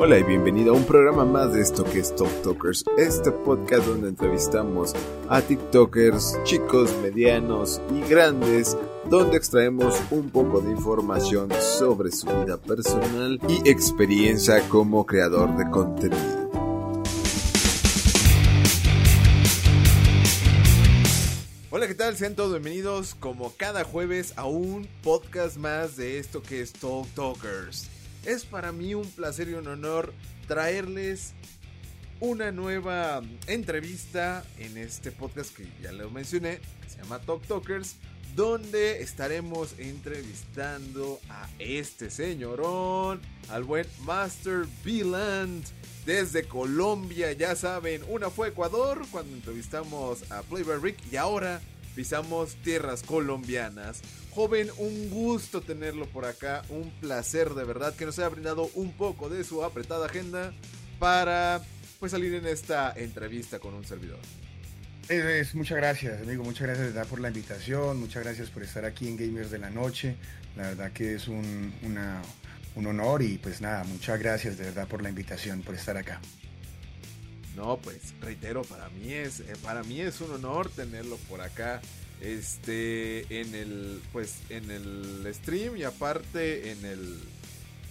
Hola y bienvenido a un programa más de esto que es Talk Talkers, este podcast donde entrevistamos a TikTokers, chicos, medianos y grandes, donde extraemos un poco de información sobre su vida personal y experiencia como creador de contenido. Hola, ¿qué tal? Sean todos bienvenidos como cada jueves a un podcast más de esto que es Talk Talkers. Es para mí un placer y un honor traerles una nueva entrevista en este podcast que ya lo mencioné, que se llama Talk Talkers, donde estaremos entrevistando a este señorón, al buen Master Beeland desde Colombia. Ya saben, una fue Ecuador cuando entrevistamos a Playboy Rick y ahora pisamos tierras colombianas. Joven, un gusto tenerlo por acá, un placer de verdad que nos haya brindado un poco de su apretada agenda para pues salir en esta entrevista con un servidor. Es, muchas gracias, amigo. Muchas gracias verdad por la invitación. Muchas gracias por estar aquí en Gamers de la Noche. La verdad que es un, un honor y pues nada, muchas gracias de verdad por la invitación, por estar acá. No, pues reitero, para mí es, eh, para mí es un honor tenerlo por acá. Este, en el, pues, en el stream y aparte en el,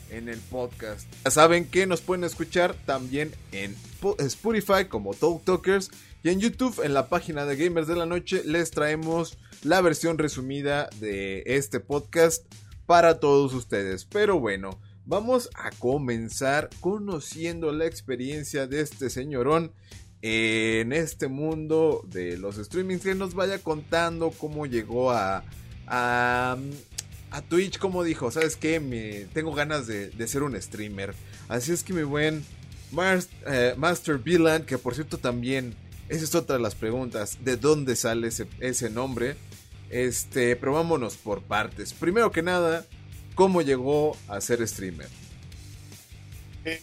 en el podcast. Ya saben que nos pueden escuchar también en Spotify como Talk Talkers y en YouTube en la página de Gamers de la Noche les traemos la versión resumida de este podcast para todos ustedes. Pero bueno, vamos a comenzar conociendo la experiencia de este señorón en este mundo de los streamings. Que nos vaya contando cómo llegó a, a, Twitch, como dijo, ¿sabes qué? Tengo ganas de, ser un streamer. Así es que mi buen eh, Master Beeland, que por cierto también, esa es otra de las preguntas, ¿de dónde sale ese, ese nombre? Este, pero vámonos por partes. Primero que nada, ¿Cómo llegó a ser streamer? Eh,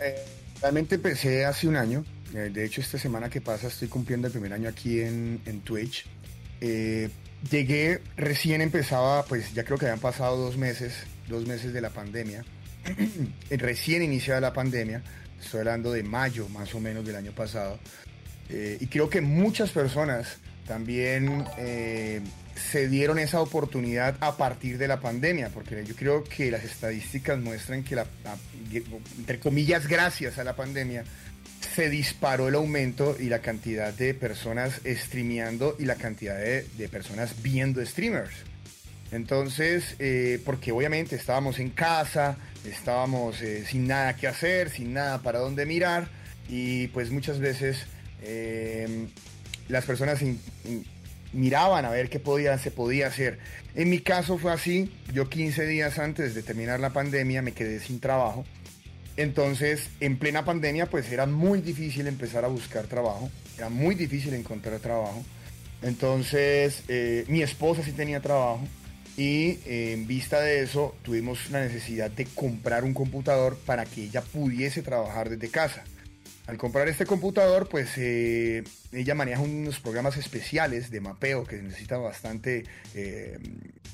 eh, realmente empecé hace un año. Eh, de hecho, esta semana que pasa estoy cumpliendo el primer año aquí en, Twitch. llegué, recién empezaba, pues ya creo que habían pasado dos meses, dos meses de la pandemia. recién iniciada la pandemia. Estoy hablando de mayo más o menos del año pasado. y creo que muchas personas también se dieron esa oportunidad a partir de la pandemia, porque yo creo que las estadísticas muestran que, la, entre comillas, gracias a la pandemia, se disparó el aumento y la cantidad de personas streameando y la cantidad de, personas viendo streamers. Entonces, eh, porque obviamente estábamos en casa, estábamos eh, sin nada que hacer, sin nada para dónde mirar, y pues muchas veces eh, las personas miraban a ver qué podía, se podía hacer. En mi caso fue así, yo 15 días antes de terminar la pandemia me quedé sin trabajo. Entonces, en plena pandemia, pues era muy difícil empezar a buscar trabajo, era muy difícil encontrar trabajo. Entonces, eh, mi esposa sí tenía trabajo y eh, en vista de eso tuvimos la necesidad de comprar un computador para que ella pudiese trabajar desde casa. Al comprar este computador, pues eh, ella maneja unos programas especiales de mapeo que necesitan bastante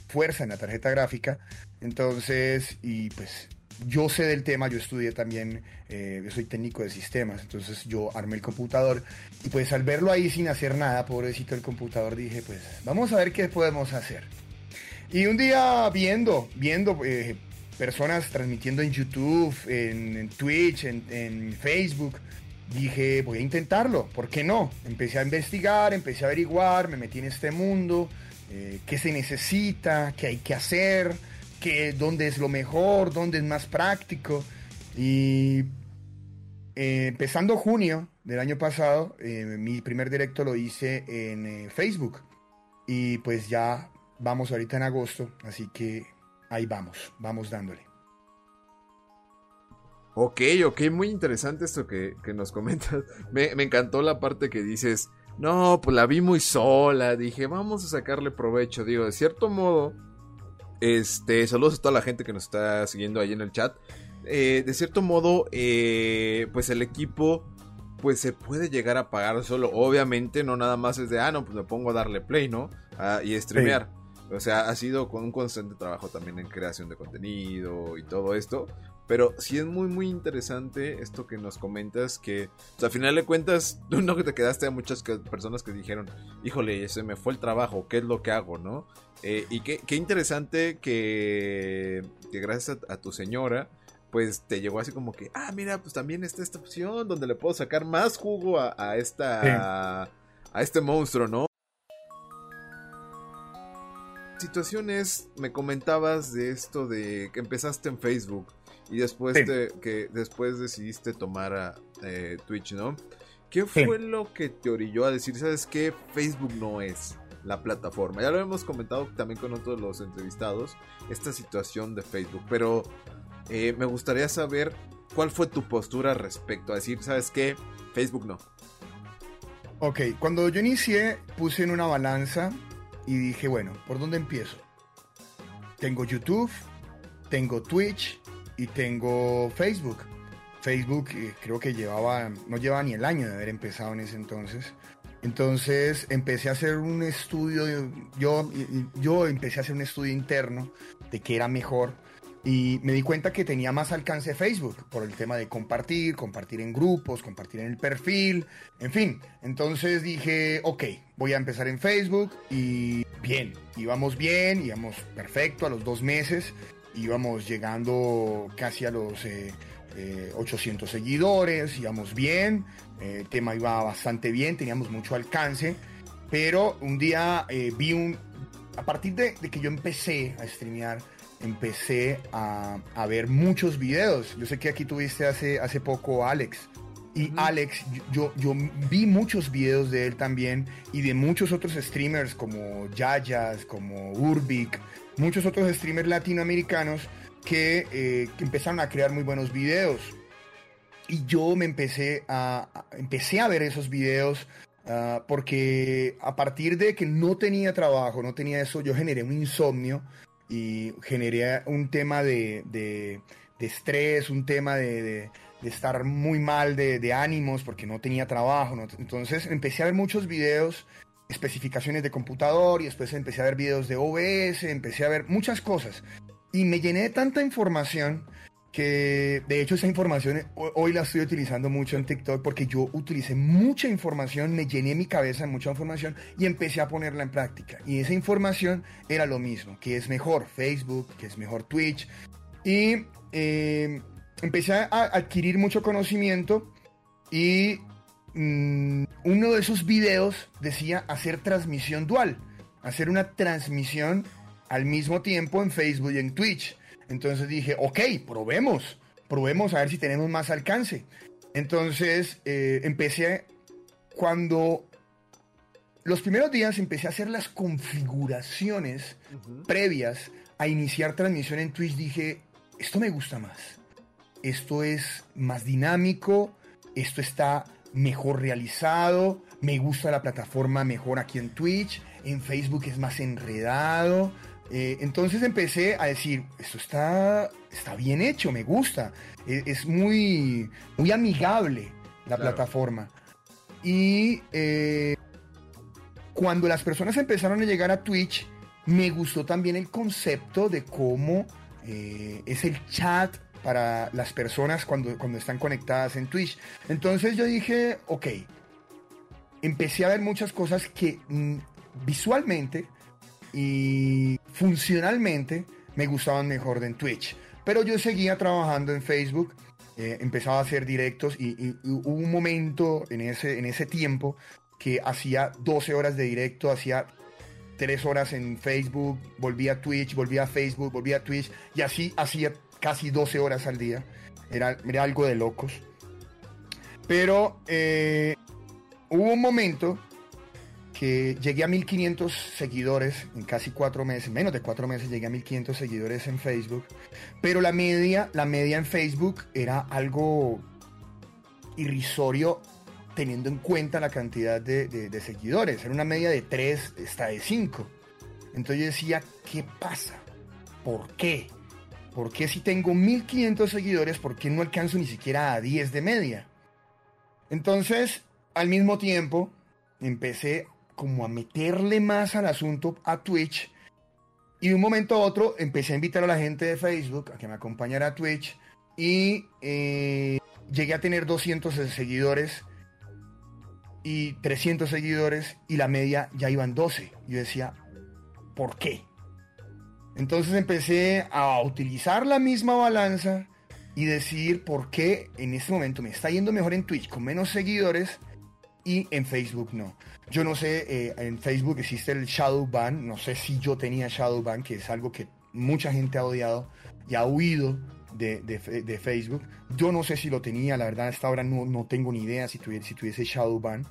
fuerza en la tarjeta gráfica. Entonces, y pues yo sé del tema, yo estudié también, eh, soy técnico de sistemas, entonces yo armé el computador y pues al verlo ahí sin hacer nada, pobrecito el computador, dije pues vamos a ver qué podemos hacer. Y un día viendo, viendo personas transmitiendo en YouTube, en, Twitch, en, Facebook. Dije, voy a intentarlo, ¿por qué no? Empecé a investigar, empecé a averiguar, me metí en este mundo, eh, qué se necesita, qué hay que hacer, qué, dónde es lo mejor, dónde es más práctico. Y eh, empezando junio del año pasado, eh, mi primer directo lo hice en Facebook. Y pues ya vamos ahorita en agosto, así que ahí vamos, vamos dándole. Ok, ok, muy interesante esto que, nos comentas. Me, encantó la parte que dices, no, pues la vi muy sola, dije, vamos a sacarle provecho, digo, de cierto modo, este, saludos a toda la gente que nos está siguiendo ahí en el chat. Eh, de cierto modo, eh, pues el equipo, pues se puede llegar a pagar solo. Obviamente, no nada más es de, ah, no, pues me pongo a darle play, ¿no? Ah, y streamear. O sea, ha sido con un constante trabajo también en creación de contenido y todo esto. Pero sí es muy, muy interesante esto que nos comentas, que o al final de cuentas, tú no que te quedaste a muchas personas que dijeron, híjole, se me fue el trabajo, ¿qué es lo que hago, no? Eh, y qué, qué, interesante que, que gracias a, tu señora, pues te llegó así como que, ah, mira, pues también está esta opción donde le puedo sacar más jugo a, esta... A este monstruo, ¿no? situaciones me comentabas de esto de que empezaste en Facebook y después que después decidiste tomar a eh, Twitch, ¿no? ¿Qué fue lo que te orilló a decir, sabes qué, Facebook no es la plataforma? Ya lo hemos comentado también con otros los entrevistados, esta situación de Facebook, pero eh, me gustaría saber cuál fue tu postura respecto a decir, sabes qué, Facebook no. Ok, cuando yo inicié puse en una balanza y dije, bueno, ¿por dónde empiezo? Tengo YouTube, tengo Twitch y tengo Facebook. Facebook eh, creo que llevaba, no llevaba ni el año de haber empezado en ese entonces. Entonces empecé a hacer un estudio, yo, yo empecé a hacer un estudio interno de qué era mejor y me di cuenta que tenía más alcance Facebook por el tema de compartir, compartir en grupos, compartir en el perfil, en fin. Entonces dije, ok, voy a empezar en Facebook y bien, íbamos bien, íbamos perfecto a los dos meses, íbamos llegando casi a los 800 eh, eh, seguidores, íbamos bien, el tema iba bastante bien, teníamos mucho alcance, pero un día eh, vi un, a partir de, de que yo empecé a streamear, empecé a, ver muchos videos. Yo sé que aquí tuviste hace, hace poco a Alex. Y Alex, yo, yo vi muchos videos de él también y de muchos otros streamers como Yayas, como Urbic, muchos otros streamers latinoamericanos que, eh, empezaron a crear muy buenos videos. Y yo me empecé a, empecé a ver esos videos ah, porque a partir de que no tenía trabajo, no tenía eso, yo generé un insomnio y generé un tema de, de, estrés, un tema de, de, estar muy mal de, ánimos porque no tenía trabajo. Entonces empecé a ver muchos videos, especificaciones de computador y después empecé a ver videos de OBS, empecé a ver muchas cosas. Y me llené de tanta información que de hecho esa información hoy la estoy utilizando mucho en TikTok porque yo utilicé mucha información, me llené mi cabeza de mucha información y empecé a ponerla en práctica. Y esa información era lo mismo, que es mejor Facebook, que es mejor Twitch. Y eh, empecé a adquirir mucho conocimiento y mm, uno de esos videos decía hacer transmisión dual, hacer una transmisión al mismo tiempo en Facebook y en Twitch. Entonces dije, ok, probemos, probemos a ver si tenemos más alcance. Entonces eh, empecé, cuando los primeros días empecé a hacer las configuraciones previas a iniciar transmisión en Twitch, dije, esto me gusta más, esto es más dinámico, esto está mejor realizado, me gusta la plataforma mejor aquí en Twitch, en Facebook es más enredado, eh, entonces empecé a decir, esto está, está bien hecho, me gusta, e, es, muy, muy amigable la plataforma. Y eh, cuando las personas empezaron a llegar a Twitch, me gustó también el concepto de cómo eh, es el chat para las personas cuando, cuando están conectadas en Twitch. Entonces yo dije, ok, empecé a ver muchas cosas que mm, visualmente y funcionalmente me gustaban mejor de en Twitch. Pero yo seguía trabajando en Facebook, eh, empezaba a hacer directos y, hubo un momento en ese, en ese tiempo que hacía 12 horas de directo, hacía 3 horas en Facebook, volvía a Twitch, volvía a Facebook, volvía a Twitch y así hacía casi 12 horas al día. Era, era algo de locos. Pero eh, hubo un momento que llegué a 1500 seguidores en casi cuatro meses, menos de cuatro meses llegué a 1500 seguidores en Facebook, pero la media, la media en Facebook era algo irrisorio teniendo en cuenta la cantidad de, seguidores, era una media de 3 hasta de 5. Entonces yo decía, ¿qué pasa? ¿Por qué? ¿Por qué si tengo 1500 seguidores, por qué no alcanzo ni siquiera a 10 de media? Entonces, al mismo tiempo, empecé como a meterle más al asunto a Twitch. Y de un momento a otro empecé a invitar a la gente de Facebook a que me acompañara a Twitch. y eh, llegué a tener 200 seguidores y 300 seguidores y la media ya iban 12. Yo decía, ¿por qué? Entonces empecé a utilizar la misma balanza y decir por qué en este momento me está yendo mejor en Twitch con menos seguidores y en Facebook no. Yo no sé, eh, en Facebook existe el shadow ban, no sé si yo tenía shadow ban, que es algo que mucha gente ha odiado y ha huido de, Facebook. Yo no sé si lo tenía, la verdad hasta ahora no, tengo ni idea si tuviese, si tuviese shadow ban.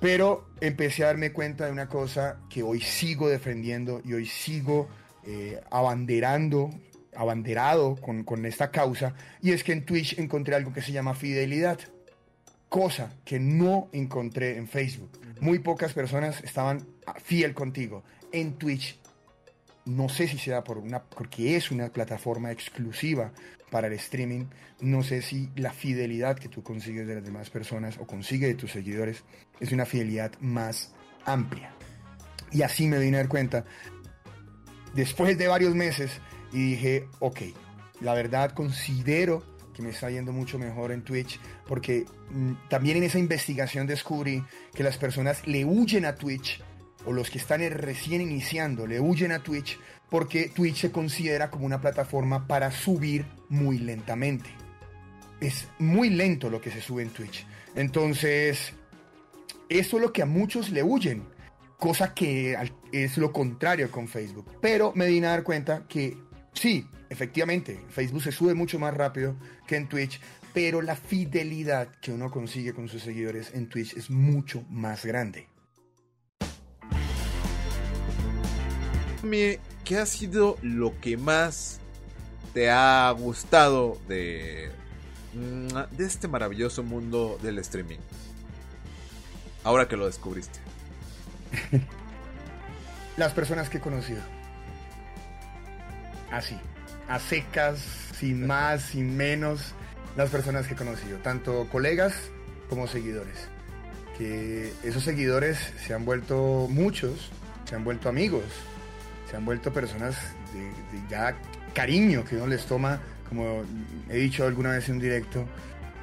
Pero empecé a darme cuenta de una cosa que hoy sigo defendiendo y hoy sigo eh, abanderando, abanderado con, con esta causa, y es que en Twitch encontré algo que se llama fidelidad, cosa que no encontré en Facebook. Muy pocas personas estaban fiel contigo. En Twitch no sé si sea por una, porque es una plataforma exclusiva para el streaming. No sé si la fidelidad que tú consigues de las demás personas o consigues de tus seguidores es una fidelidad más amplia. Y así me vine a dar cuenta después de varios meses y dije, ok, la verdad considero que me está yendo mucho mejor en Twitch porque mm, también en esa investigación descubrí que las personas le huyen a Twitch o los que están recién iniciando le huyen a Twitch porque Twitch se considera como una plataforma para subir muy lentamente. Es muy lento lo que se sube en Twitch. Entonces, eso es lo que a muchos le huyen, cosa que es lo contrario con Facebook. Pero me di a dar cuenta que sí, efectivamente, Facebook se sube mucho más rápido que en Twitch, pero la fidelidad que uno consigue con sus seguidores en Twitch es mucho más grande. ¿qué ha sido lo que más te ha gustado de, de este maravilloso mundo del streaming? Ahora que lo descubriste. Las personas que he conocido. Así, a secas, sin más, sin menos, las personas que he conocido, tanto colegas como seguidores. Que esos seguidores se han vuelto muchos, se han vuelto amigos, se han vuelto personas de, ya cariño que uno les toma, como he dicho alguna vez en un directo,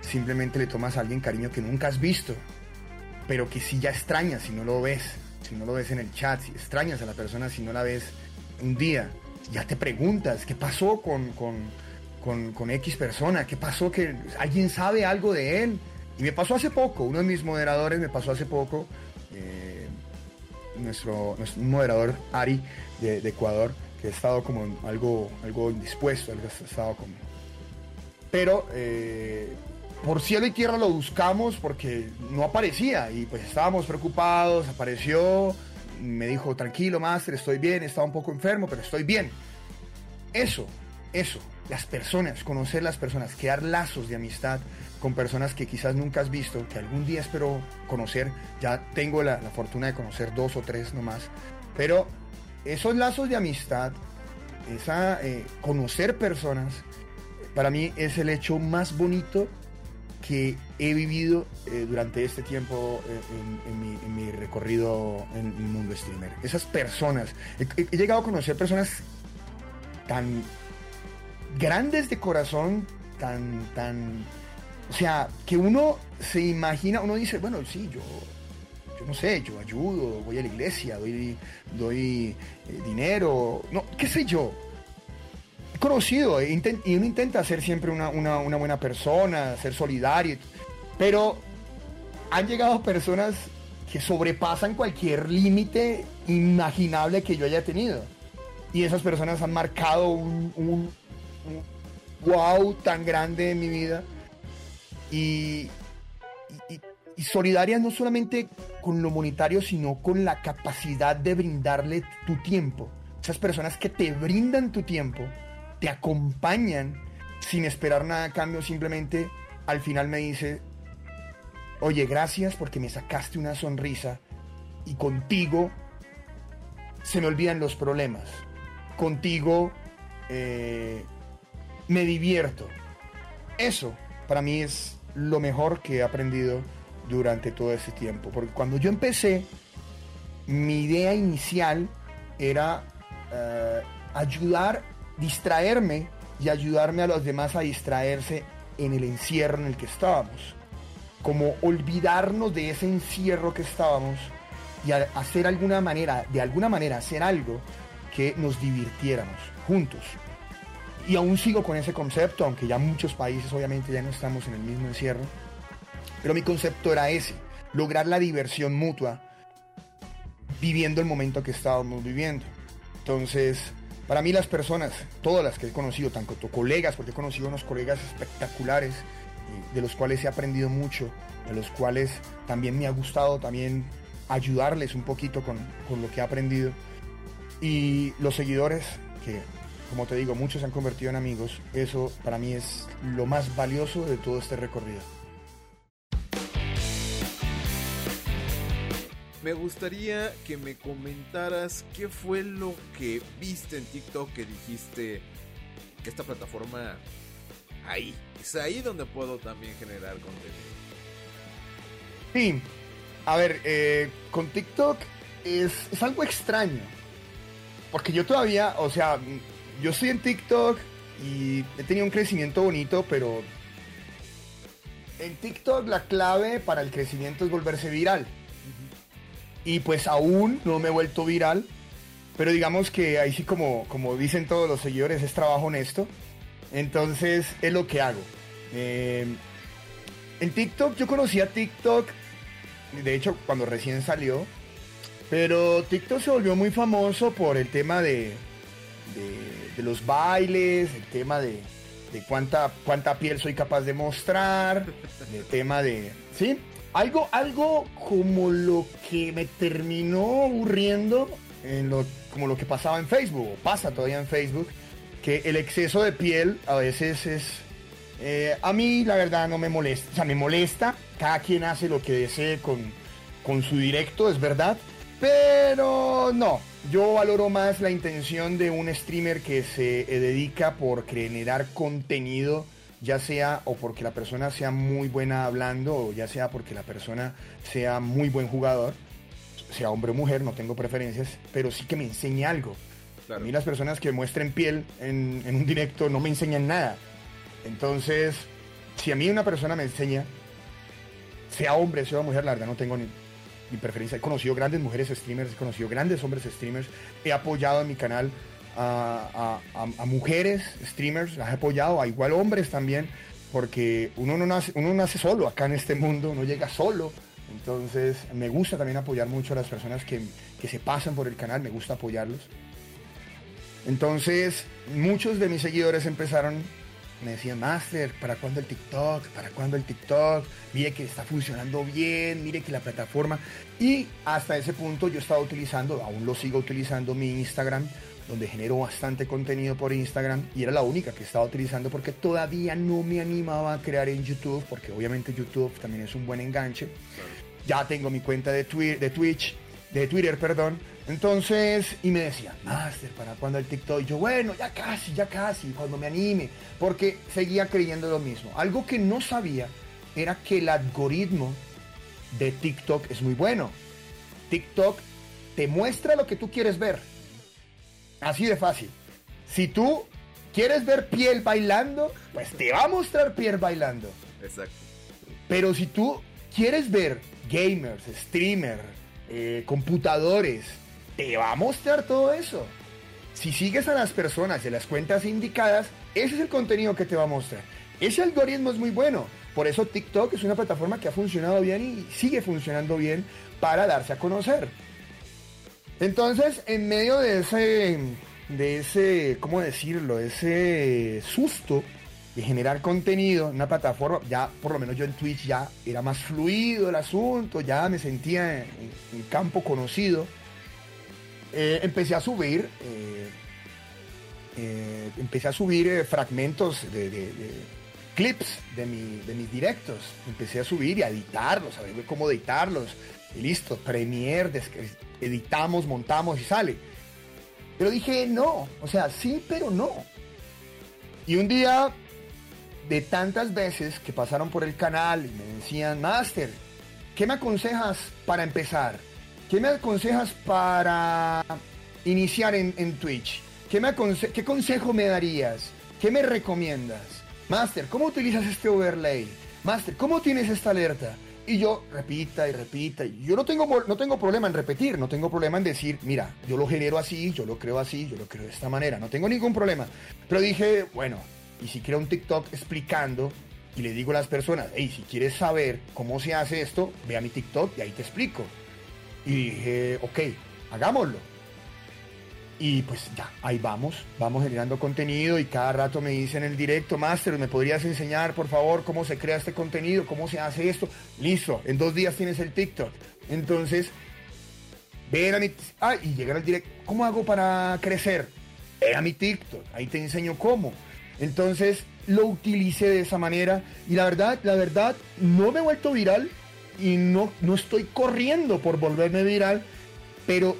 simplemente le tomas a alguien cariño que nunca has visto, pero que si ya extrañas si no lo ves, si no lo ves en el chat, si extrañas a la persona si no la ves un día, ya te preguntas qué pasó con, con, con, X persona, qué pasó que alguien sabe algo de él. Y me pasó hace poco, uno de mis moderadores me pasó hace poco, eh, nuestro, nuestro moderador Ari, de, Ecuador, que ha estado como algo, algo indispuesto, algo ha estado como... Pero eh, por cielo y tierra lo buscamos porque no aparecía y pues estábamos preocupados, apareció, me dijo, tranquilo, Master, estoy bien, estaba un poco enfermo, pero estoy bien. Eso, eso, las personas, conocer las personas, crear lazos de amistad con personas que quizás nunca has visto, que algún día espero conocer, ya tengo la, la fortuna de conocer dos o tres nomás, pero esos lazos de amistad, esa, eh, conocer personas, para mí es el hecho más bonito que he vivido eh, durante este tiempo eh, en, mi, recorrido en el mundo streamer. Esas personas, he, llegado a conocer personas tan grandes de corazón, tan, tan, o sea, que uno se imagina, uno dice, bueno, sí, yo yo no sé, yo ayudo, voy a la iglesia, doy, doy eh, dinero, no, qué sé yo. Conocido y uno intenta ser siempre una, buena persona, ser solidario, pero han llegado personas que sobrepasan cualquier límite imaginable que yo haya tenido. Y esas personas han marcado un, wow tan grande en mi vida. Y, y solidaria no solamente con lo monetario, sino con la capacidad de brindarle tu tiempo. Esas personas que te brindan tu tiempo, te acompañan sin esperar nada a cambio, simplemente al final me dice, oye, gracias porque me sacaste una sonrisa y contigo se me olvidan los problemas. Contigo eh, me divierto. Eso para mí es lo mejor que he aprendido durante todo ese tiempo. Porque cuando yo empecé, mi idea inicial era eh, ayudar, distraerme y ayudarme a los demás a distraerse en el encierro en el que estábamos. Como olvidarnos de ese encierro que estábamos y hacer alguna manera, de alguna manera hacer algo que nos divirtiéramos juntos. Y aún sigo con ese concepto, aunque ya muchos países obviamente ya no estamos en el mismo encierro. Pero mi concepto era ese, lograr la diversión mutua viviendo el momento que estábamos viviendo. Entonces, para mí las personas, todas las que he conocido, tanto colegas, porque he conocido unos colegas espectaculares, de los cuales he aprendido mucho, de los cuales también me ha gustado también ayudarles un poquito con, con lo que he aprendido. Y los seguidores, que como te digo, muchos se han convertido en amigos, eso para mí es lo más valioso de todo este recorrido. Me gustaría que me comentaras qué fue lo que viste en TikTok que dijiste que esta plataforma ahí, es ahí donde puedo también generar contenido. Sí, a ver, eh, con TikTok es, es algo extraño. Porque yo todavía, o sea, yo estoy en TikTok y he tenido un crecimiento bonito, pero en TikTok la clave para el crecimiento es volverse viral. Y pues aún no me he vuelto viral, pero digamos que ahí sí como, como dicen todos los seguidores, es trabajo honesto. Entonces es lo que hago. Eh, en TikTok yo conocí a TikTok, de hecho cuando recién salió, pero TikTok se volvió muy famoso por el tema de, de, los bailes, el tema de, de, cuánta, cuánta piel soy capaz de mostrar, el tema de... ¿Sí? Algo, algo como lo que me terminó aburriendo como lo que pasaba en Facebook, o pasa todavía en Facebook, que el exceso de piel a veces es... Eh, a mí la verdad no me molesta, o sea, me molesta, cada quien hace lo que desee con, con su directo, es verdad, pero no, yo valoro más la intención de un streamer que se dedica por generar contenido ya sea o porque la persona sea muy buena hablando, o ya sea porque la persona sea muy buen jugador, sea hombre o mujer, no tengo preferencias, pero sí que me enseñe algo. A mí las personas que muestren piel en, un directo no me enseñan nada. Entonces, si a mí una persona me enseña, sea hombre, sea mujer, la verdad no tengo ni, ni preferencia. He conocido grandes mujeres streamers, he conocido grandes hombres streamers, he apoyado en mi canal a, mujeres streamers, las he apoyado, a igual hombres también, porque uno no nace, uno nace solo acá en este mundo, no llega solo. Entonces me gusta también apoyar mucho a las personas que, que se pasan por el canal, me gusta apoyarlos. Entonces muchos de mis seguidores empezaron, me decían, Master, ¿para cuándo el TikTok? ¿Para cuándo el TikTok? Mire que está funcionando bien, mire que la plataforma... Y hasta ese punto yo estaba utilizando, aún lo sigo utilizando mi Instagram donde genero bastante contenido por Instagram y era la única que estaba utilizando porque todavía no me animaba a crear en YouTube, porque obviamente YouTube también es un buen enganche. Ya tengo mi cuenta de, de Twitch, de Twitter, perdón. Entonces, y me decía, Master, ¿para cuándo el TikTok? Y yo, bueno, ya casi, ya casi, cuando me anime, porque seguía creyendo lo mismo. Algo que no sabía era que el algoritmo de TikTok es muy bueno. TikTok te muestra lo que tú quieres ver Así de fácil. Si tú quieres ver piel bailando, pues te va a mostrar piel bailando. Exacto. Pero si tú quieres ver gamers, streamers, eh, computadores, te va a mostrar todo eso. Si sigues a las personas de las cuentas indicadas, ese es el contenido que te va a mostrar. Ese algoritmo es muy bueno. Por eso TikTok es una plataforma que ha funcionado bien y sigue funcionando bien para darse a conocer. Entonces, en medio de ese, de ese, ¿cómo decirlo? Ese susto de generar contenido en una plataforma, ya por lo menos yo en Twitch ya era más fluido el asunto, ya me sentía en, campo conocido. Eh, empecé a subir, eh, eh, empecé a subir fragmentos de, clips de, de mis directos. Empecé a subir y a editarlos, a ver cómo editarlos. Y listo, Premiere, editamos, montamos y sale. Pero dije, no, o sea, sí, pero no. Y un día, de tantas veces que pasaron por el canal y me decían, Master, ¿qué me aconsejas para empezar? ¿Qué me aconsejas para iniciar en, Twitch? ¿Qué, me ¿Qué consejo me darías? ¿qué me recomiendas? Master, ¿cómo utilizas este overlay? Master, ¿cómo tienes esta alerta? Y yo repita y repita. Yo no tengo, no tengo problema en repetir, no tengo problema en decir, mira, yo lo genero así, yo lo creo así, yo lo creo de esta manera. No tengo ningún problema. Pero dije, bueno, y si quiero un TikTok explicando y le digo a las personas, hey, si quieres saber cómo se hace esto, ve a mi TikTok y ahí te explico. Y dije, ok, hagámoslo. Y pues ya, ahí vamos, vamos generando contenido y cada rato me dicen en el directo, Master, ¿me podrías enseñar por favor cómo se crea este contenido, cómo se hace esto? Listo, en dos días tienes el TikTok. Entonces, ven a mi... Ah, y llegar al directo, ¿cómo hago para crecer? Ve a mi TikTok, ahí te enseño cómo. Entonces, lo utilicé de esa manera y la verdad, la verdad, no me he vuelto viral y no, no estoy corriendo por volverme viral, pero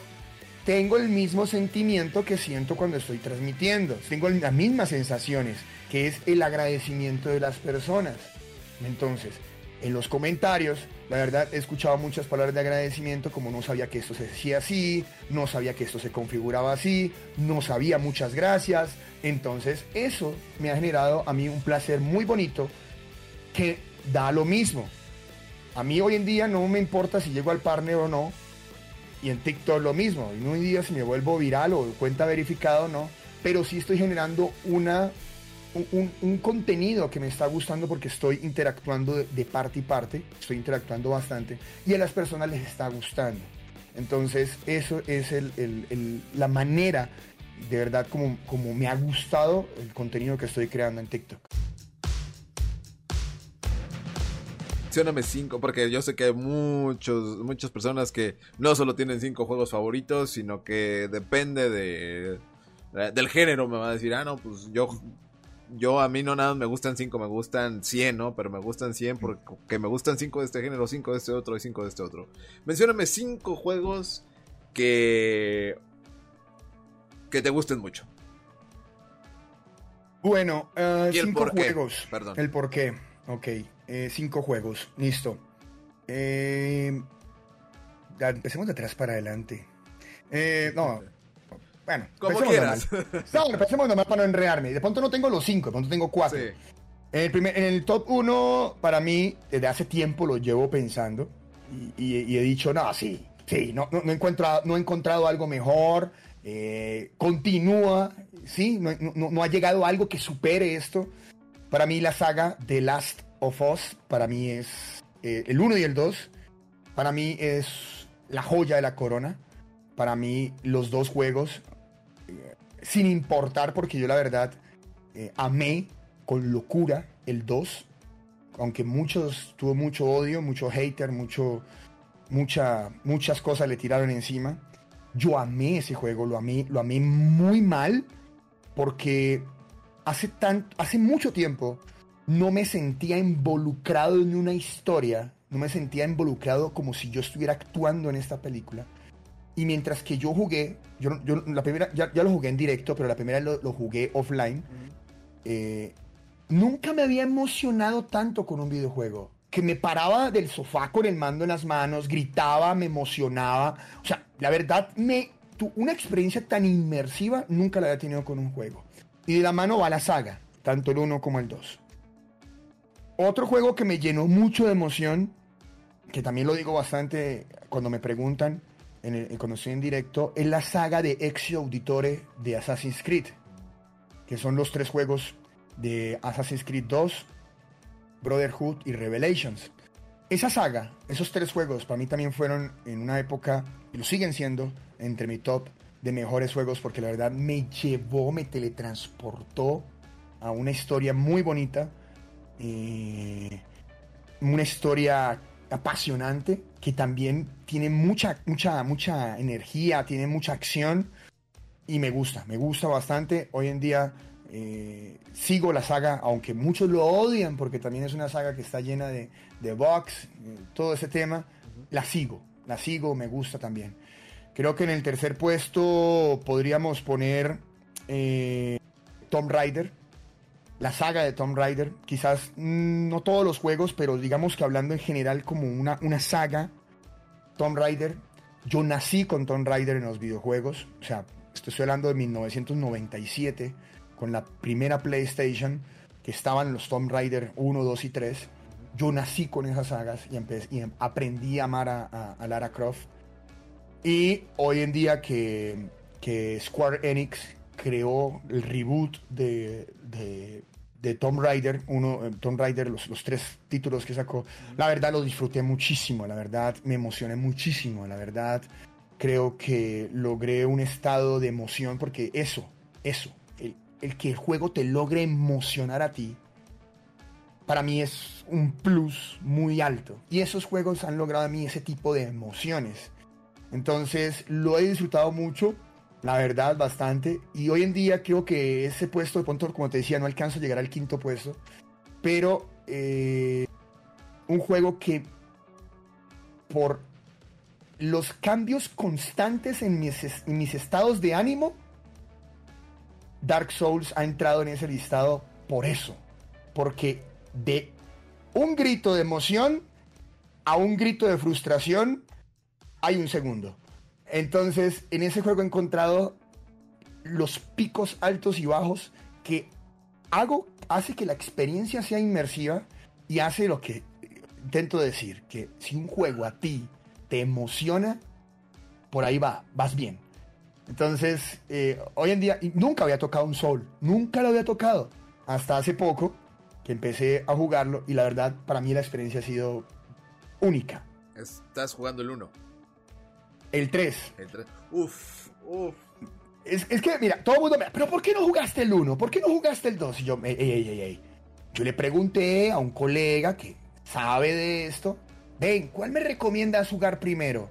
tengo el mismo sentimiento que siento cuando estoy transmitiendo. Tengo las mismas sensaciones, que es el agradecimiento de las personas. Entonces, en los comentarios, la verdad he escuchado muchas palabras de agradecimiento como no sabía que esto se decía así, no sabía que esto se configuraba así, no sabía muchas gracias. Entonces, eso me ha generado a mí un placer muy bonito que da lo mismo. A mí hoy en día no me importa si llego al partner o no, y en TikTok lo mismo. Y un día si me vuelvo viral o cuenta verificado no. Pero sí estoy generando una, un, contenido que me está gustando porque estoy interactuando de, parte y parte. Estoy interactuando bastante. Y a las personas les está gustando. Entonces eso es la manera de verdad como, como me ha gustado el contenido que estoy creando en TikTok. Mencióname cinco, porque yo sé que hay muchos, muchas personas que no solo tienen cinco juegos favoritos, sino que depende de del género. Me va a decir, ah, no, pues yo, yo a mí no nada me gustan cinco, me gustan 100, ¿no? Pero me gustan 100 porque me gustan cinco de este género, cinco de este otro y cinco de este otro. Mencióname cinco juegos que que te gusten mucho. Bueno, uh, cinco juegos. Perdón. El por qué. Ok. Eh, cinco juegos, listo. Eh, empecemos de atrás para adelante. Eh, no, bueno, como quieras. No, empecemos nomás para no enrearme. De pronto no tengo los cinco, de pronto tengo cuatro. En, el primer, en el top uno, para mí, desde hace tiempo lo llevo pensando y, he dicho, no, sí, sí, no, no, he, encontrado, no he encontrado algo mejor. continúa, sí, no, no, ha llegado algo que supere esto. Para mí la saga The Last of Us para mí es eh, el 1 y el 2. Para mí es la joya de la corona. Para mí los dos juegos, eh, sin importar, porque yo la verdad eh, amé con locura el 2. Aunque muchos, tuvo mucho odio, mucho hater, mucho, mucha, muchas cosas le tiraron encima. Yo amé ese juego, lo amé, lo amé muy mal, porque hace, tan, hace mucho tiempo no me sentía involucrado en una historia, no me sentía involucrado como si yo estuviera actuando en esta película. Y mientras que yo jugué, yo, yo la primera, ya, lo jugué en directo, pero la primera lo, jugué offline, eh, nunca me había emocionado tanto con un videojuego. Que me paraba del sofá con el mando en las manos, gritaba, me emocionaba. O sea, la verdad, me, una experiencia tan inmersiva nunca la había tenido con un juego. Y de la mano va la saga, tanto el 1 como el 2. Otro juego que me llenó mucho de emoción, que también lo digo bastante cuando me preguntan, en el, cuando estoy en directo, es la saga de Exio Auditore de Assassin's Creed, que son los tres juegos de Assassin's Creed 2, Brotherhood y Revelations. Esa saga, esos tres juegos, para mí también fueron en una época, y lo siguen siendo, entre mi top de mejores juegos, porque la verdad me llevó, me teletransportó a una historia muy bonita eh, una historia apasionante que también tiene mucha, mucha, mucha energía, tiene mucha acción y me gusta, me gusta bastante. Hoy en día eh, sigo la saga, aunque muchos lo odian porque también es una saga que está llena de, de box, eh, todo ese tema, la sigo, la sigo, me gusta también. Creo que en el tercer puesto podríamos poner Tom Raider la saga de Tomb Raider, quizás mm, no todos los juegos, pero digamos que hablando en general como una, una saga, Tomb Raider, yo nací con Tomb Raider en los videojuegos, o sea, estoy hablando de 1997, con la primera PlayStation, que estaban los Tomb Raider 1, 2 y 3. Yo nací con esas sagas y, y aprendí a amar a, Lara Croft. Y hoy en día que, que Square Enix creó el reboot de, de, de Tomb Raider, uno, eh, Tomb Raider, los, los, tres títulos que sacó, la verdad lo disfruté muchísimo, la verdad me emocioné muchísimo, la verdad creo que logré un estado de emoción porque eso, eso, el, el que el juego te logre emocionar a ti, para mí es un plus muy alto. Y esos juegos han logrado a mí ese tipo de emociones. Entonces lo he disfrutado mucho la verdad, bastante. Y hoy en día creo que ese puesto de punto, como te decía, no alcanzo a llegar al quinto puesto. Pero eh, un juego que por los cambios constantes en mis, en mis estados de ánimo, Dark Souls ha entrado en ese listado por eso. Porque de un grito de emoción a un grito de frustración hay un segundo. Entonces, en ese juego he encontrado los picos altos y bajos que hago, hace que la experiencia sea inmersiva y hace lo que intento decir, que si un juego a ti te emociona, por ahí va, vas bien. Entonces, eh, hoy en día, nunca había tocado un Soul, nunca lo había tocado, hasta hace poco que empecé a jugarlo y la verdad, para mí la experiencia ha sido única. Estás jugando el 1. El 3. El 3. Uf, uf. Es, que, mira, todo el mundo me... Pero ¿por qué no jugaste el 1? ¿Por qué no jugaste el 2? Y yo, ey, ey, ey, ey. Yo le pregunté a un colega que sabe de esto. Ven, ¿cuál me recomiendas jugar primero?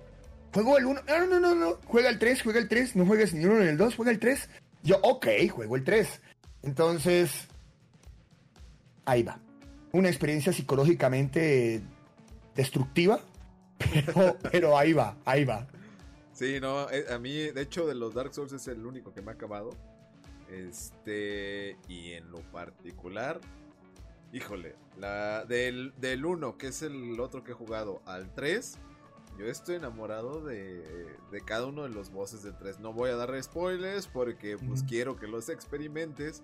¿Juego el 1? No, no, no, no. Juega el 3, juega el 3. No juegues ni el 1 ni el 2, juega el 3. Yo, ok, juego el 3. Entonces, ahí va. Una experiencia psicológicamente destructiva, pero, pero ahí va, ahí va. Sí, no, eh, a mí, de hecho, de los Dark Souls es el único que me ha acabado. Este, y en lo particular, híjole, la del, del 1, que es el otro que he jugado, al 3, yo estoy enamorado de, de cada uno de los bosses del 3. No voy a dar spoilers porque pues quiero que los experimentes.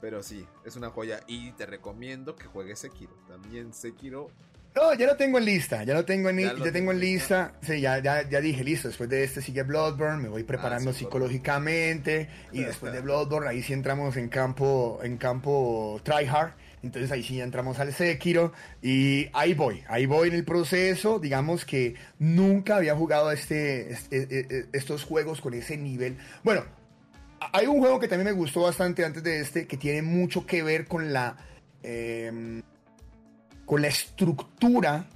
Pero sí, es una joya y te recomiendo que juegues Sekiro. También Sekiro no, ya lo tengo en lista, ya lo tengo en, ya tengo en lista. Sí, ya, ya, dije, listo, después de este sigue Bloodborne, me voy ah, preparando psicológicamente y después de Bloodborne ahí sí entramos en campo, en campo tryhard. Entonces ahí sí entramos al Sekiro y ahí voy, ahí voy en el proceso. Digamos que nunca había jugado este, este e, e, estos juegos con ese nivel. Bueno, hay un juego que también me gustó bastante antes de este que tiene mucho que ver con la... Em, con la estructura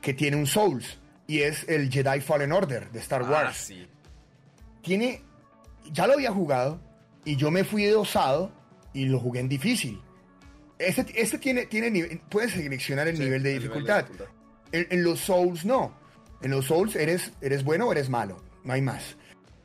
que tiene un Souls. Y es el Jedi Fallen Order de Star ah, Wars. Tiene. Ya lo había jugado. Y yo me fui de osado. Y lo jugué en difícil. Este, este tiene, tiene puedes seleccionar el, nivel, de dificultad. En, los Souls no. En los Souls eres, eres bueno o eres malo. No hay más.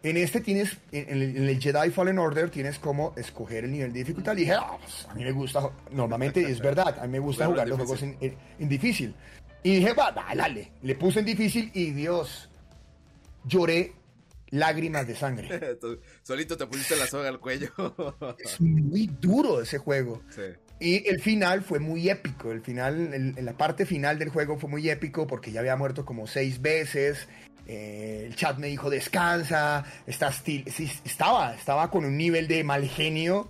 En este tienes, en el, Jedi Fallen Order tienes como escoger el nivel de dificultad. Y dije, pues, a mí me gusta, normalmente es verdad, a mí me gusta jugar los juegos en, difícil. Y dije, va, dale, le puse en difícil y Dios, lloré lágrimas de sangre. Solito te pusiste la soga al cuello. es muy duro ese juego. Y el final fue muy épico. El final, en la parte final del juego fue muy épico porque ya había muerto como seis veces. Eh, el chat me dijo, descansa, estás estaba, estaba con un nivel de mal genio.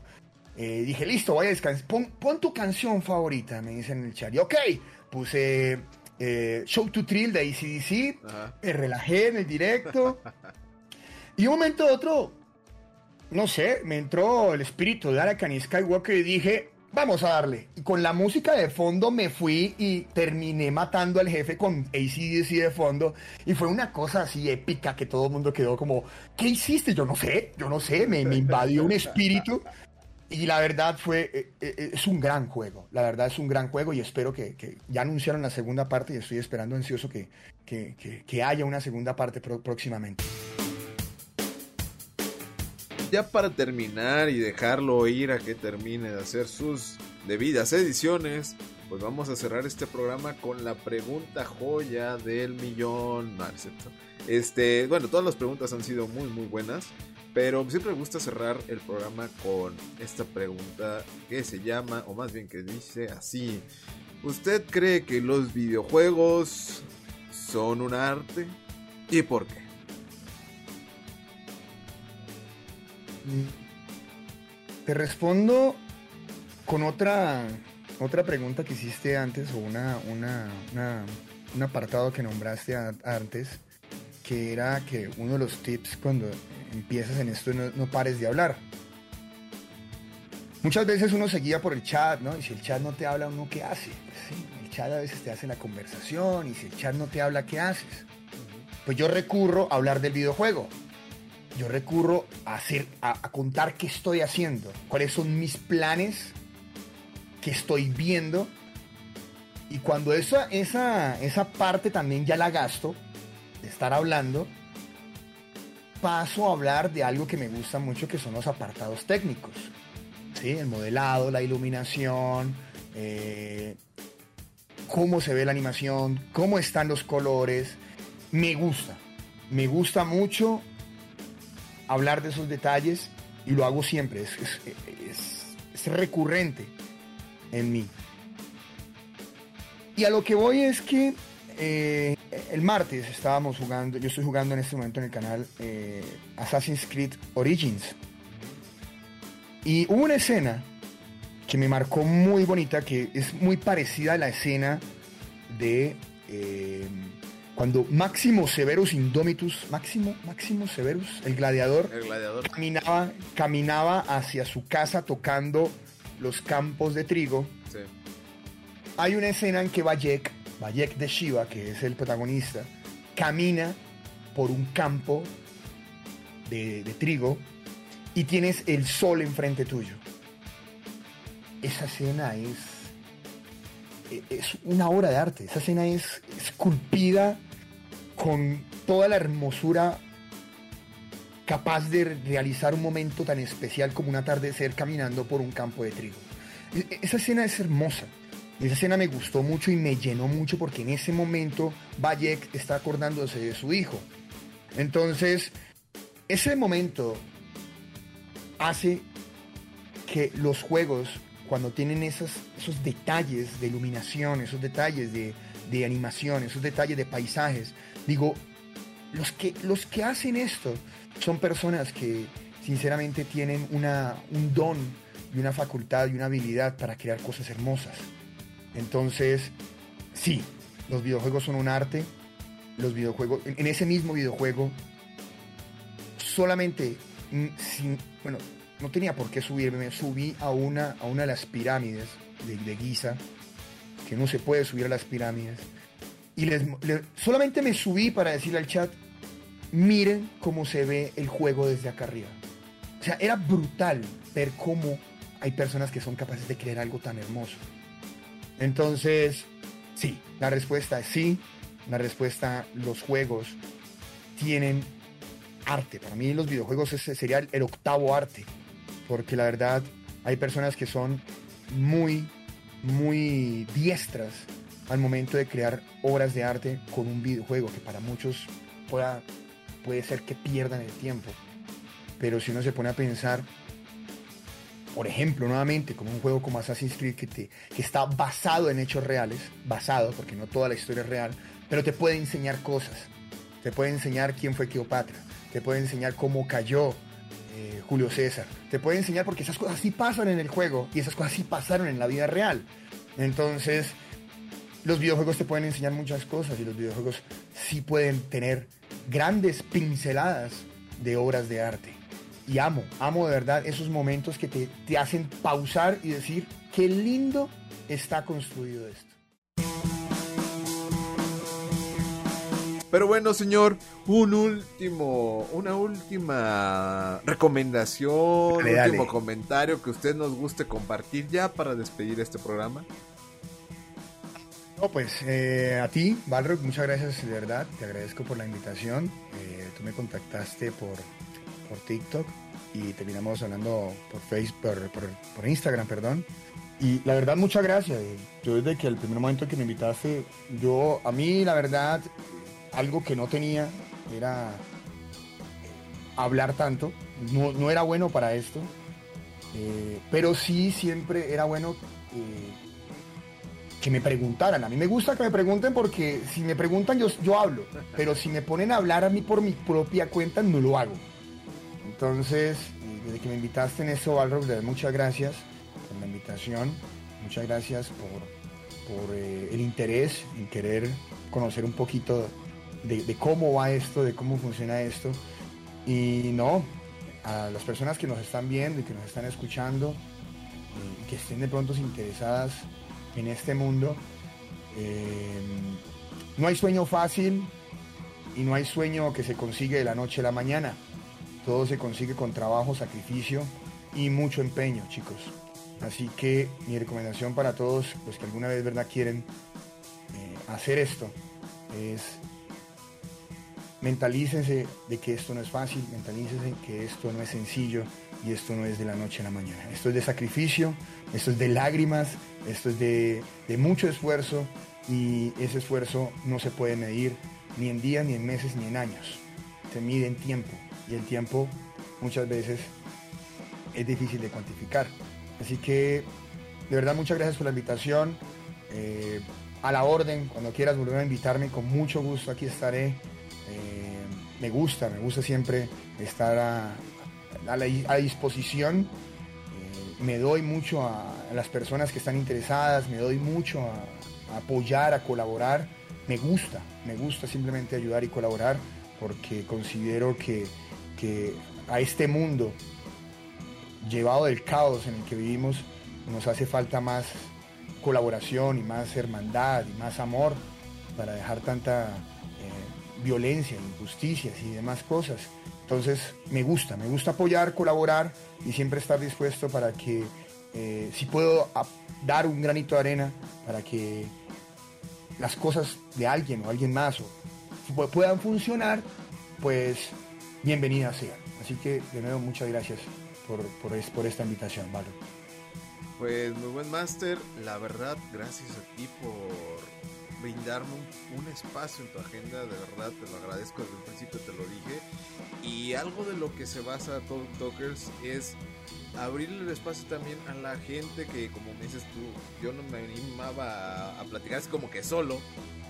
Eh, dije, listo, voy a descansar. Pon, tu canción favorita, me dicen en el chat. Y ok, puse eh, Show to Thrill de ACDC, me relajé en el directo. y un momento otro, no sé, me entró el espíritu de Anakin y Skywalker y dije, vamos a darle. Y con la música de fondo me fui y terminé matando al jefe con ACDC de fondo. Y fue una cosa así épica que todo el mundo quedó como, ¿qué hiciste? Yo no sé, yo no sé, me, invadió un espíritu. Y la verdad fue, eh, eh, es un gran juego, la verdad es un gran juego y espero que, ya anunciaron la segunda parte y estoy esperando ansioso que, que haya una segunda parte próximamente ya para terminar y dejarlo ir a que termine de hacer sus debidas ediciones, pues vamos a cerrar este programa con la pregunta joya del millón. No, Este, bueno, todas las preguntas han sido muy, muy buenas. Pero siempre me gusta cerrar el programa con esta pregunta que se llama, o más bien que dice así. ¿Usted cree que los videojuegos son un arte? ¿Y por qué? Te respondo con otra, otra pregunta que hiciste antes, o una, un apartado que nombraste antes, que era que uno de los tips cuando empiezas en esto no, no pares de hablar. Muchas veces uno se guía por el chat, ¿no? Y si el chat no te habla, uno qué hace. Pues el chat a veces te hace la conversación y si el chat no te habla, ¿qué haces? Pues yo recurro a hablar del videojuego. Yo recurro a, hacer, a, contar qué estoy haciendo, cuáles son mis planes, qué estoy viendo. Y cuando esa, esa, esa parte también ya la gasto, de estar hablando, paso a hablar de algo que me gusta mucho, que son los apartados técnicos. ¿sí? El modelado, la iluminación, eh, cómo se ve la animación, cómo están los colores. Me gusta, me gusta mucho hablar de esos detalles y lo hago siempre, es, es recurrente en mí. Y a lo que voy es que eh, el martes estábamos jugando, yo estoy jugando en este momento en el canal eh, Assassin's Creed Origins. Y hubo una escena que me marcó muy bonita, que es muy parecida a la escena de eh, cuando Máximo Severus Indomitus, Máximo, Máximo Severus, el gladiador, Caminaba, caminaba hacia su casa tocando los campos de trigo. Hay una escena en que Bayek Bayek de Shiva, que es el protagonista, camina por un campo de, trigo y tienes el sol enfrente tuyo. Esa escena es, es una obra de arte. Esa escena es esculpida con toda la hermosura capaz de realizar un momento tan especial como un atardecer caminando por un campo de trigo. E, e, esa escena es hermosa. Esa escena me gustó mucho y me llenó mucho porque en ese momento Bayek está acordándose de su hijo. Entonces, ese momento hace que los juegos, cuando tienen esos, esos detalles de iluminación, esos detalles de, de animación, esos detalles de paisajes, digo, los que, los que hacen esto son personas que sinceramente tienen una, un don y una facultad y una habilidad para crear cosas hermosas. Entonces, sí, los videojuegos son un arte. Los videojuegos, en ese mismo videojuego, solamente sin, bueno, no tenía por qué subirme, me subí a una, a una de las pirámides de, Giza, que no se puede subir a las pirámides. Y les, solamente me subí para decirle al chat, miren cómo se ve el juego desde acá arriba. O sea, era brutal ver cómo hay personas que son capaces de crear algo tan hermoso. Entonces, sí, la respuesta es sí. La respuesta, los juegos tienen arte. Para mí los videojuegos sería el, octavo arte. Porque la verdad, hay personas que son muy, muy diestras al momento de crear obras de arte con un videojuego que para muchos pueda, puede ser que pierdan el tiempo. Pero si uno se pone a pensar, por ejemplo, nuevamente, como un juego como Assassin's Creed que, está basado en hechos reales, basado, porque no toda la historia es real, pero te puede enseñar cosas. Te puede enseñar quién fue Cleopatra, te puede enseñar cómo cayó eh, Julio César, te puede enseñar porque esas cosas sí pasan en el juego y esas cosas sí pasaron en la vida real. Entonces, los videojuegos te pueden enseñar muchas cosas y los videojuegos sí pueden tener grandes pinceladas de obras de arte y amo, amo de verdad esos momentos que te, hacen pausar y decir, qué lindo está construido esto. Pero bueno, señor, un último, una última recomendación, un último comentario que usted nos guste compartir ya para despedir este programa. No, pues eh, a ti, Balrock, muchas gracias de verdad, te agradezco por la invitación. Eh, tú me contactaste por, por TikTok y terminamos hablando por Facebook, por, Instagram, perdón. Y la verdad, muchas gracias. Yo desde que el primer momento que me invitaste, yo, a mí la verdad, algo que no tenía era hablar tanto, no, era bueno para esto, eh, pero sí siempre era bueno eh, que me preguntaran. A mí me gusta que me pregunten porque si me preguntan yo, yo hablo, pero si me ponen a hablar a mí por mi propia cuenta no lo hago. Entonces, desde que me invitaste en esto, Balrog, muchas gracias por la invitación, muchas gracias por, por eh, el interés en querer conocer un poquito de, cómo va esto, de cómo funciona esto. Y no, a las personas que nos están viendo y que nos están escuchando, y que estén de pronto interesadas en este mundo, eh, no hay sueño fácil y no hay sueño que se consigue de la noche a la mañana. Todo se consigue con trabajo, sacrificio y mucho empeño, chicos. Así que mi recomendación para todos los que alguna vez verdad quieren eh, hacer esto es mentalícense de que esto no es fácil, mentalícense que esto no es sencillo y esto no es de la noche a la mañana. Esto es de sacrificio, esto es de lágrimas, esto es de, mucho esfuerzo y ese esfuerzo no se puede medir ni en días, ni en meses, ni en años. Se mide en tiempo y el tiempo muchas veces es difícil de cuantificar. Así que de verdad muchas gracias por la invitación. Eh, a la orden, cuando quieras volver a invitarme, con mucho gusto aquí estaré. Eh, me gusta, me gusta siempre estar a, a, disposición. Eh, me doy mucho a, las personas que están interesadas, me doy mucho a, apoyar, a colaborar. Me gusta, me gusta simplemente ayudar y colaborar porque considero que, que a este mundo llevado del caos en el que vivimos nos hace falta más colaboración y más hermandad y más amor para dejar tanta eh, violencia, injusticias y demás cosas. Entonces me gusta, me gusta apoyar, colaborar y siempre estar dispuesto para que eh, si puedo dar un granito de arena para que las cosas de alguien o alguien más puedan funcionar, pues bienvenidas sean. Así que de nuevo muchas gracias por, por, esta invitación, Valo. Pues muy buen máster, la verdad, gracias a ti por brindarme un, espacio en tu agenda, de verdad te lo agradezco desde el principio, te lo dije. Y algo de lo que se basa Talk Talkers es abrirle el espacio también a la gente que, como me dices tú, yo no me animaba a, platicar, es como que solo,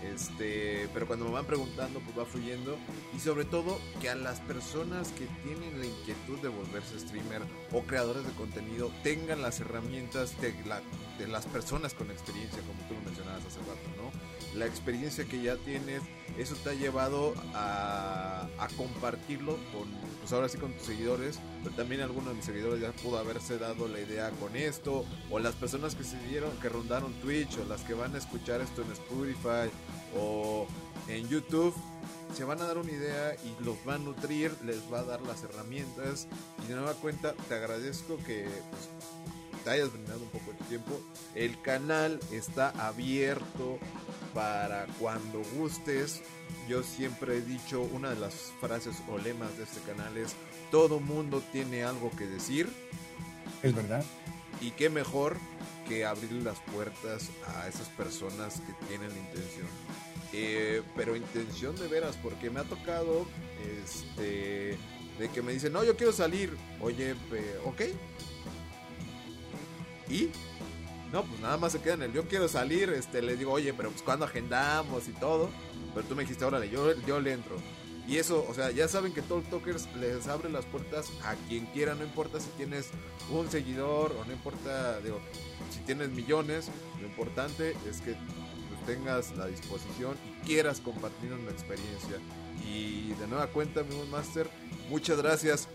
este, pero cuando me van preguntando, pues va fluyendo. Y sobre todo, que a las personas que tienen la inquietud de volverse streamer o creadores de contenido tengan las herramientas de, la, de las personas con experiencia, como tú lo mencionabas hace rato, ¿no? La experiencia que ya tienes, eso te ha llevado a, compartirlo con, pues ahora sí con tus seguidores, pero también algunos de mis seguidores ya pudo haberse dado la idea con esto, o las personas que se dieron, que rondaron Twitch, o las que van a escuchar esto en Spotify, o en YouTube se van a dar una idea y los va a nutrir, les va a dar las herramientas y de nueva cuenta te agradezco que pues, te hayas brindado un poco de tiempo. El canal está abierto para cuando gustes. Yo siempre he dicho una de las frases o lemas de este canal es todo mundo tiene algo que decir. Es verdad. Y qué mejor que abrir las puertas a esas personas que tienen la intención. Eh, pero intención de veras, porque me ha tocado este de que me dicen, no, yo quiero salir. Oye, ok. ¿Y? No, pues nada más se queda en el yo quiero salir. Este, les digo, oye, pero pues cuando agendamos y todo. Pero tú me dijiste, órale, yo, yo le entro. Y eso, o sea, ya saben que Talk Talkers les abre las puertas a quien quiera, no importa si tienes un seguidor o no importa, digo, si tienes millones, lo importante es que tengas la disposición y quieras compartir una experiencia. Y de nueva cuenta, mi Master, muchas gracias.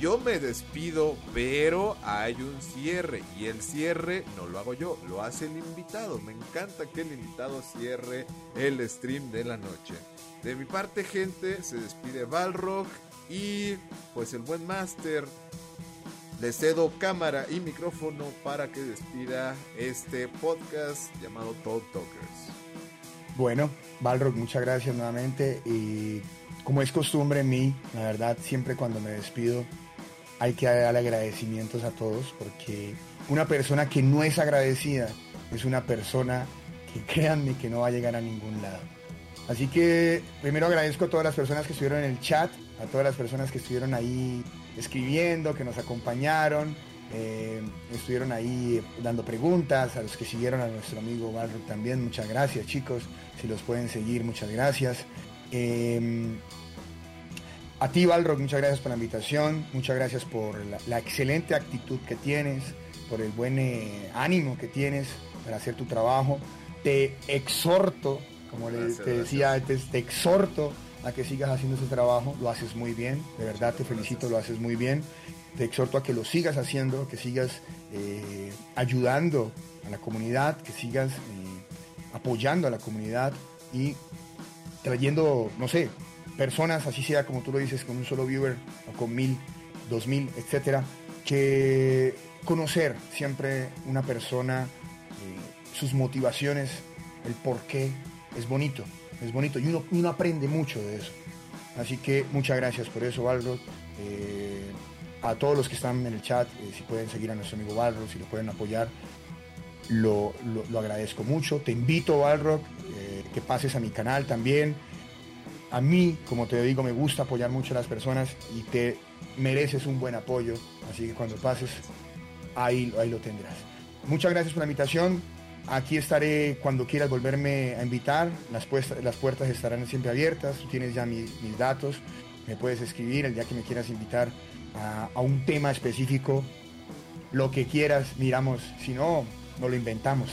Yo me despido, pero hay un cierre y el cierre no lo hago yo, lo hace el invitado. Me encanta que el invitado cierre el stream de la noche. De mi parte, gente, se despide Balrog y pues el buen Master le cedo cámara y micrófono para que despida este podcast llamado Talk Talkers. Bueno, Balrog, muchas gracias nuevamente y como es costumbre en mí, la verdad siempre cuando me despido hay que darle agradecimientos a todos porque una persona que no es agradecida es una persona que créanme que no va a llegar a ningún lado. Así que primero agradezco a todas las personas que estuvieron en el chat, a todas las personas que estuvieron ahí escribiendo, que nos acompañaron, eh, estuvieron ahí dando preguntas, a los que siguieron a nuestro amigo Balrock también, muchas gracias chicos, si los pueden seguir, muchas gracias. Eh, a ti Balrock, muchas gracias por la invitación, muchas gracias por la, excelente actitud que tienes, por el buen eh, ánimo que tienes para hacer tu trabajo. Te exhorto, como le, te decía antes, te exhorto a que sigas haciendo ese trabajo, lo haces muy bien, de verdad te felicito, lo haces muy bien. Te exhorto a que lo sigas haciendo, que sigas eh, ayudando a la comunidad, que sigas eh, apoyando a la comunidad y trayendo, no sé, personas, así sea como tú lo dices, con un solo viewer o con mil, dos mil, etcétera, que conocer siempre una persona, eh, sus motivaciones, el por qué, es bonito, es bonito y uno, uno aprende mucho de eso. Así que muchas gracias por eso, Valdo a todos los que están en el chat, eh, si pueden seguir a nuestro amigo Balrock, si lo pueden apoyar, lo, agradezco mucho. Te invito, Balrock, eh, que pases a mi canal también. A mí, como te digo, me gusta apoyar mucho a las personas y te mereces un buen apoyo. Así que cuando pases, ahí, ahí lo tendrás. Muchas gracias por la invitación. Aquí estaré cuando quieras volverme a invitar. Las, las puertas estarán siempre abiertas. Tienes ya mis datos. Me puedes escribir el día que me quieras invitar a, un tema específico, lo que quieras, miramos, si no, no lo inventamos.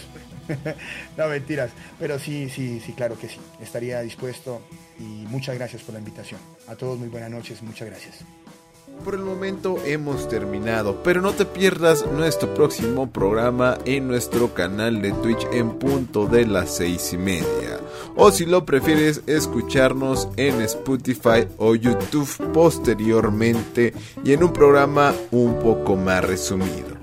no mentiras, pero sí, sí, sí, claro que sí, estaría dispuesto y muchas gracias por la invitación. A todos muy buenas noches, muchas gracias. Por el momento hemos terminado, pero no te pierdas nuestro próximo programa en nuestro canal de Twitch en punto de las seis y media. O si lo prefieres, escucharnos en Spotify o YouTube posteriormente y en un programa un poco más resumido.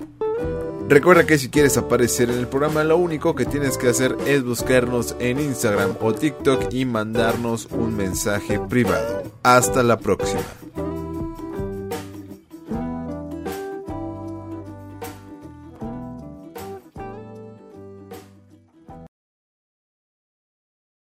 Recuerda que si quieres aparecer en el programa, lo único que tienes que hacer es buscarnos en Instagram o TikTok y mandarnos un mensaje privado. Hasta la próxima.